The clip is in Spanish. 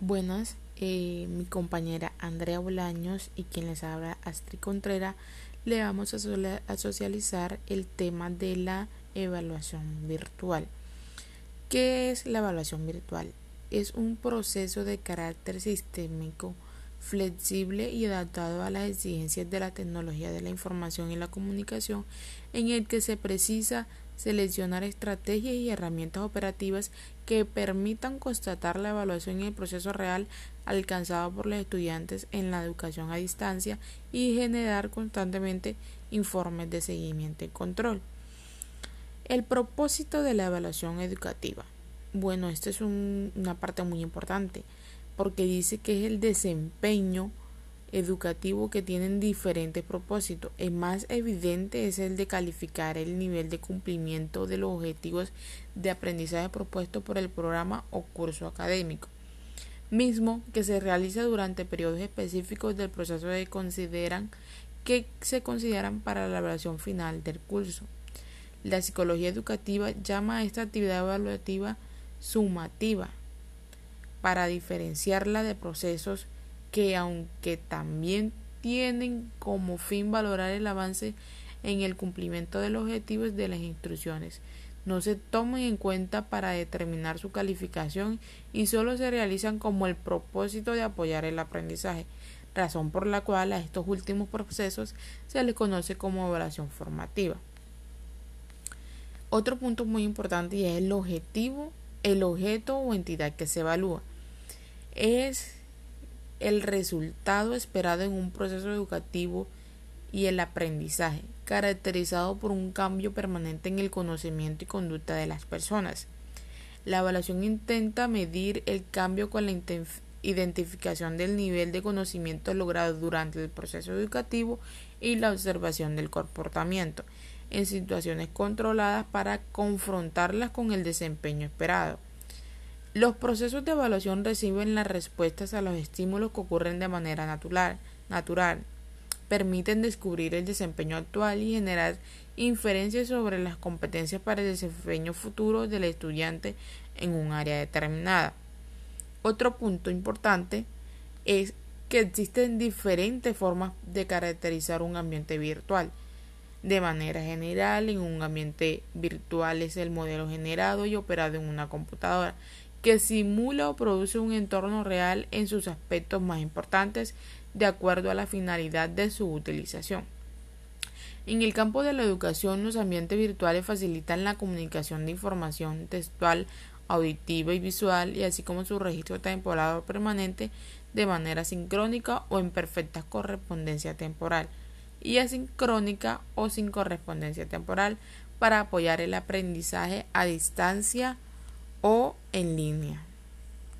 Buenas, eh, mi compañera Andrea Bolaños y quien les habla Astrid Contreras le vamos a, socializar el tema de la evaluación virtual. ¿Qué es la evaluación virtual? Es un proceso de carácter sistémico, flexible y adaptado a las exigencias de la tecnología de la información y la comunicación en el que se precisa seleccionar estrategias y herramientas operativas que permitan constatar la evaluación en el proceso real alcanzado por los estudiantes en la educación a distancia y generar constantemente informes de seguimiento y control. El propósito de la evaluación educativa. Bueno, esta es una parte muy importante porque dice que es el desempeño educativo que tienen diferentes propósitos. El más evidente es el de calificar el nivel de cumplimiento de los objetivos de aprendizaje propuesto por el programa o curso académico, mismo que se realiza durante periodos específicos del proceso consideran que se consideran para la evaluación final del curso. La psicología educativa llama a esta actividad evaluativa sumativa para diferenciarla de procesos que aunque también tienen como fin valorar el avance en el cumplimiento de los objetivos de las instrucciones, no se toman en cuenta para determinar su calificación y solo se realizan como el propósito de apoyar el aprendizaje, razón por la cual a estos últimos procesos se les conoce como evaluación formativa. Otro punto muy importante es el objetivo, el objeto o entidad que se evalúa. Es el resultado esperado en un proceso educativo y el aprendizaje, caracterizado por un cambio permanente en el conocimiento y conducta de las personas. La evaluación intenta medir el cambio con la identificación del nivel de conocimiento logrado durante el proceso educativo y la observación del comportamiento en situaciones controladas para confrontarlas con el desempeño esperado. Los procesos de evaluación reciben las respuestas a los estímulos que ocurren de manera natural, natural, permiten descubrir el desempeño actual y generar inferencias sobre las competencias para el desempeño futuro del estudiante en un área determinada. Otro punto importante es que existen diferentes formas de caracterizar un ambiente virtual. De manera general, en un ambiente virtual es el modelo generado y operado en una computadora que simula o produce un entorno real en sus aspectos más importantes de acuerdo a la finalidad de su utilización. En el campo de la educación, los ambientes virtuales facilitan la comunicación de información textual, auditiva y visual, y así como su registro temporal o permanente de manera sincrónica o en perfecta correspondencia temporal, y asincrónica o sin correspondencia temporal, para apoyar el aprendizaje a distancia o en línea.